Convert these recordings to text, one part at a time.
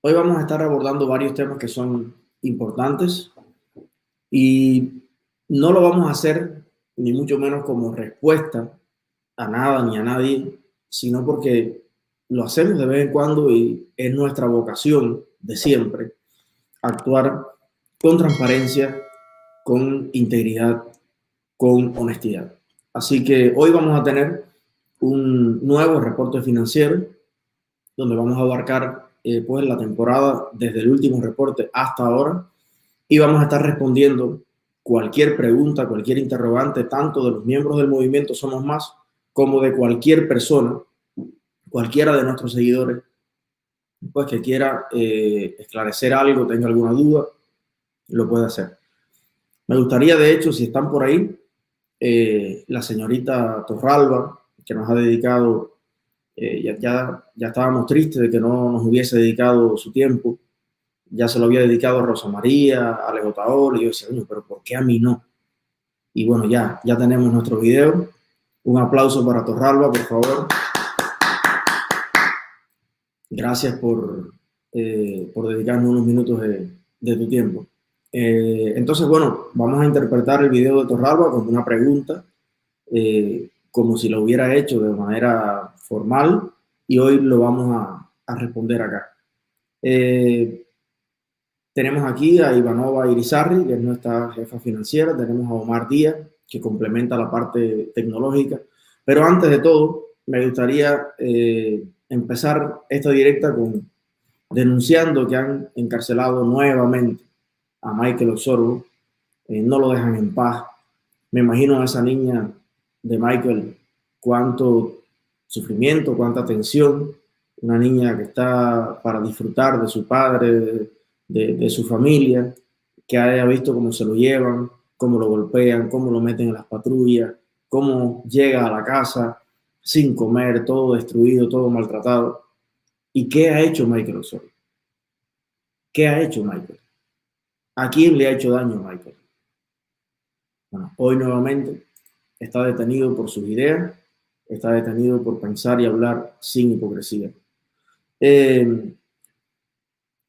Hoy vamos a estar abordando varios temas que son importantes y no lo vamos a hacer ni mucho menos como respuesta a nada ni a nadie, sino porque lo hacemos de vez en cuando y es nuestra vocación de siempre actuar con transparencia, con integridad, con honestidad. Así que hoy vamos a tener un nuevo reporte financiero donde vamos a abarcar eh, pues la temporada desde el último reporte hasta ahora y vamos a estar respondiendo cualquier pregunta, cualquier interrogante, tanto de los miembros del movimiento Somos Más como de cualquier persona, cualquiera de nuestros seguidores, pues que quiera eh, esclarecer algo, tenga alguna duda, lo puede hacer. Me gustaría, de hecho, si están por ahí, eh, la señorita Torralba, que nos ha dedicado, eh, ya, ya, ya, estábamos tristes de que no nos hubiese dedicado su tiempo, ya se lo había dedicado a Rosa María, a Alejo y yo decía, pero ¿por qué a mí no? Y bueno, ya, ya tenemos nuestro video. Un aplauso para Torralba, por favor. Gracias por, eh, por dedicarnos unos minutos de, de tu tiempo. Eh, entonces, bueno, vamos a interpretar el video de Torralba como una pregunta, eh, como si lo hubiera hecho de manera formal, y hoy lo vamos a, a responder acá. Eh, tenemos aquí a Ivanova Irizarri, que es nuestra jefa financiera, tenemos a Omar Díaz, que complementa la parte tecnológica, pero antes de todo, me gustaría empezar esta directa con denunciando que han encarcelado nuevamente a Michael Osorbo, eh, no lo dejan en paz. Me imagino a esa niña de Michael, cuánto sufrimiento, cuánta tensión, una niña que está para disfrutar de su padre, de, su familia, que haya visto cómo se lo llevan, cómo lo golpean, cómo lo meten en las patrullas, cómo llega a la casa sin comer, todo destruido, todo maltratado. ¿Y qué ha hecho Michael Osorio? ¿Qué ha hecho Michael? ¿A quién le ha hecho daño Michael? Hoy nuevamente está detenido por sus ideas, está detenido por pensar y hablar sin hipocresía. Eh,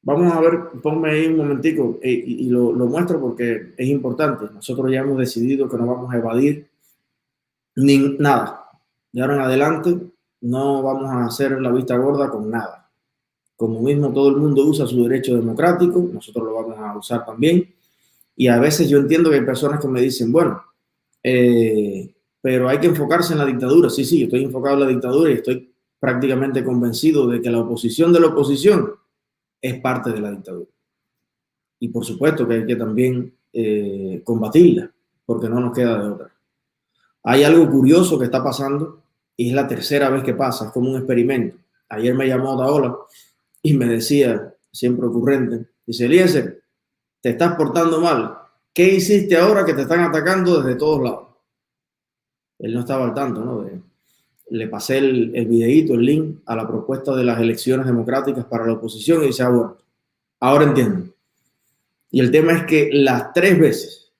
vamos a ver, ponme ahí un momentico eh, y, lo, lo, muestro porque es importante. Nosotros ya hemos decidido que no vamos a evadir ni nada. De ahora en adelante no vamos a hacer la vista gorda con nada. Como mismo todo el mundo usa su derecho democrático, nosotros lo vamos a usar también. Y a veces yo entiendo que hay personas que me dicen, bueno, eh, pero hay que enfocarse en la dictadura. Sí, sí, estoy enfocado en la dictadura y estoy prácticamente convencido de que la oposición de la oposición es parte de la dictadura. Y por supuesto que hay que también eh, combatirla, porque no nos queda de otra. Hay algo curioso que está pasando y es la tercera vez que pasa, es como un experimento. Ayer me llamó Daola y me decía, siempre ocurrente, dice, Eliezer, te estás portando mal. ¿Qué hiciste ahora que te están atacando desde todos lados? Él no estaba al tanto, ¿no? le pasé el, el videíto, el link a la propuesta de las elecciones democráticas para la oposición y dice, ah, bueno, ahora entiendo. Y el tema es que las tres veces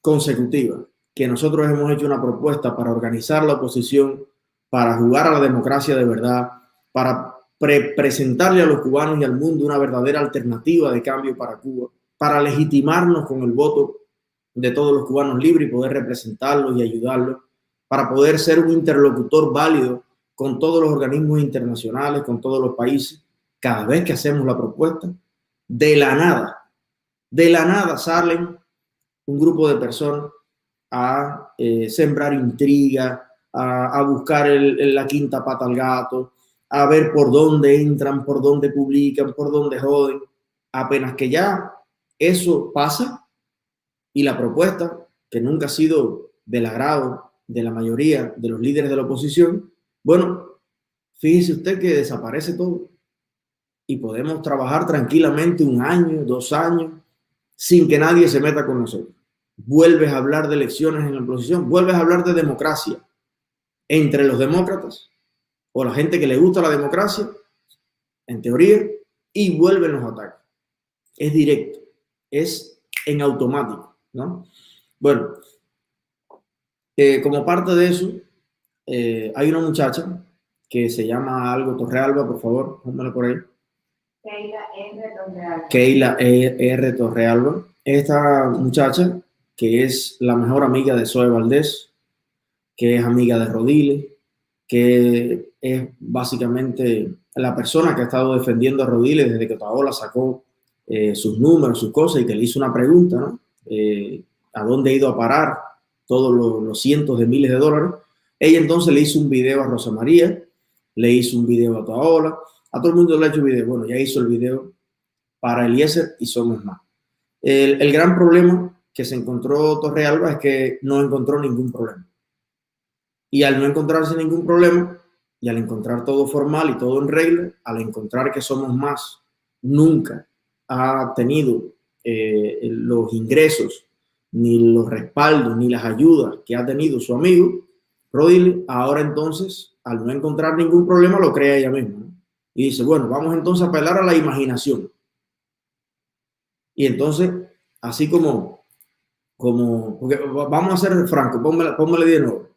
consecutivas que nosotros hemos hecho una propuesta para organizar la oposición, para jugar a la democracia de verdad, para presentarle a los cubanos y al mundo una verdadera alternativa de cambio para Cuba, para legitimarnos con el voto de todos los cubanos libres y poder representarlos y ayudarlos, para poder ser un interlocutor válido con todos los organismos internacionales, con todos los países, cada vez que hacemos la propuesta, de la nada, de la nada salen un grupo de personas a eh, sembrar intriga, a, buscar el, la quinta pata al gato, a ver por dónde entran, por dónde publican, por dónde joden. Apenas que ya eso pasa y la propuesta, que nunca ha sido del agrado de la mayoría de los líderes de la oposición, bueno, fíjese usted que desaparece todo y podemos trabajar tranquilamente un año, dos años, sin que nadie se meta con nosotros. Vuelves a hablar de elecciones en la oposición, vuelves a hablar de democracia entre los demócratas o la gente que le gusta la democracia, en teoría, y vuelven los ataques. Es directo, es en automático, ¿no? Bueno, eh, como parte de eso, eh, hay una muchacha que se llama algo Torrealba, por favor, póngalo por ahí. Keila R. Torrealba. Keila R. Torrealba. Esta muchacha, que es la mejor amiga de Zoe Valdés, que es amiga de Rodile, que es básicamente la persona que ha estado defendiendo a Rodile desde que Otaola sacó eh, sus números, sus cosas y que le hizo una pregunta, ¿no? Eh, ¿A dónde ha ido a parar todos los, cientos de miles de dólares? Ella entonces le hizo un video a Rosa María, le hizo un video a Otaola, a todo el mundo le ha hecho video. Bueno, ya hizo el video para Eliezer y somos más. El, el gran problema que se encontró Torrealba es que no encontró ningún problema. Y al no encontrarse ningún problema, y al encontrar todo formal y todo en regla, al encontrar que somos más, nunca ha tenido eh, los ingresos, ni los respaldos, ni las ayudas que ha tenido su amigo, Rodil, ahora entonces, al no encontrar ningún problema, lo crea ella misma. Y dice, bueno, vamos entonces a apelar a la imaginación. Y entonces, así como, como, porque vamos a ser francos, póngale de nuevo.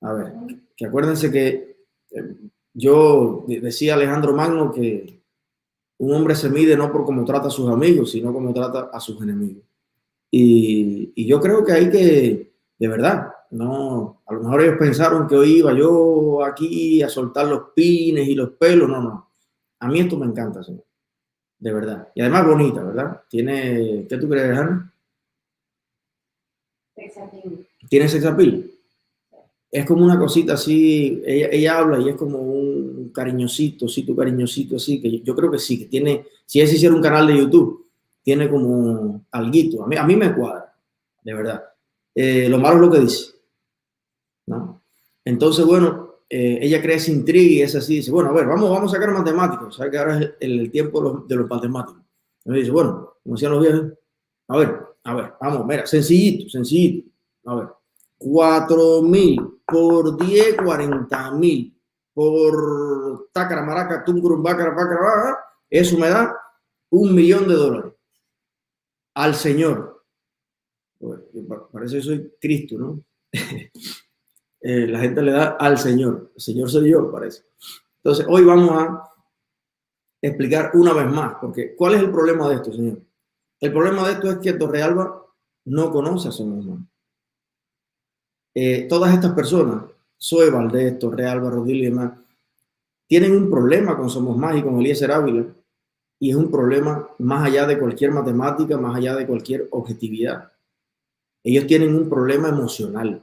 A ver, que acuérdense que eh, yo decía Alejandro Magno que un hombre se mide no por cómo trata a sus amigos, sino cómo trata a sus enemigos. Y, y, yo creo que hay que, de verdad, no, a lo mejor ellos pensaron que hoy iba yo aquí a soltar los pines y los pelos, no, no. A mí esto me encanta, señor. De verdad. Y además bonita, ¿verdad? Tiene, ¿qué tú crees, Ana? ¿Tiene sex appeal? Es como una cosita así, ella, habla y es como un cariñosito, sí, tu cariñosito así, que yo creo que sí, que tiene, si ella hiciera un canal de YouTube, tiene como alguito, a mí, a mí me cuadra, de verdad. Eh, lo malo es lo que dice, ¿no? Entonces, bueno, eh, ella crea esa intriga y es así, dice, bueno, a ver, vamos, vamos a sacar matemáticos, ¿sabes que ahora es el, tiempo de los, de los matemáticos? Entonces dice, bueno, como decían los viejos, a ver, a ver, vamos, mira, sencillito, sencillito, a ver, 4 mil por 10, 40 mil por tácara, maraca, tuncurum, bácara, bácara, eso me da un millón de dólares al Señor. Parece que soy Cristo, ¿no? eh, la gente le da al Señor. El Señor soy yo, parece. Entonces, hoy vamos a explicar una vez más, porque ¿cuál es el problema de esto, señor? El problema de esto es que Torrealba no conoce a su mismo eh, todas estas personas, Zoe Valdés, Torre Álvaro, y demás, tienen un problema con Somos Más y con Eliezer Ávila, y es un problema más allá de cualquier matemática, más allá de cualquier objetividad. Ellos tienen un problema emocional.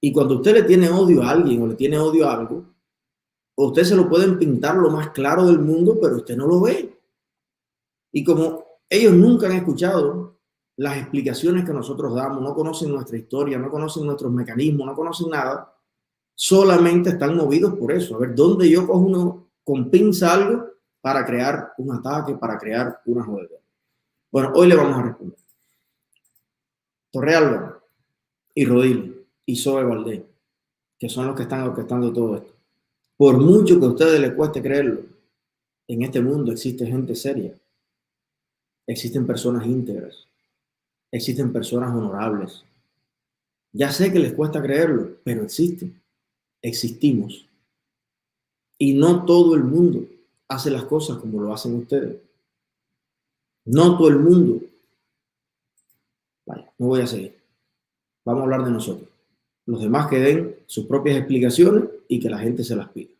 Y cuando usted le tiene odio a alguien o le tiene odio a algo, usted se lo pueden pintar lo más claro del mundo, pero usted no lo ve. Y como ellos nunca han escuchado las explicaciones que nosotros damos, no conocen nuestra historia, no conocen nuestros mecanismos, no conocen nada, solamente están movidos por eso. A ver, ¿dónde yo cojo uno con pinza algo para crear un ataque, para crear una jodedera? Bueno, hoy le vamos a responder. Torrealba y Rodil y Zoe Valdés, que son los que están orquestando todo esto. Por mucho que a ustedes les cueste creerlo, en este mundo existe gente seria, existen personas íntegras, existen personas honorables. Ya sé que les cuesta creerlo, pero existen. Existimos. Y no todo el mundo hace las cosas como lo hacen ustedes. No todo el mundo. Vaya, no voy a seguir. Vamos a hablar de nosotros. Los demás que den sus propias explicaciones y que la gente se las pida.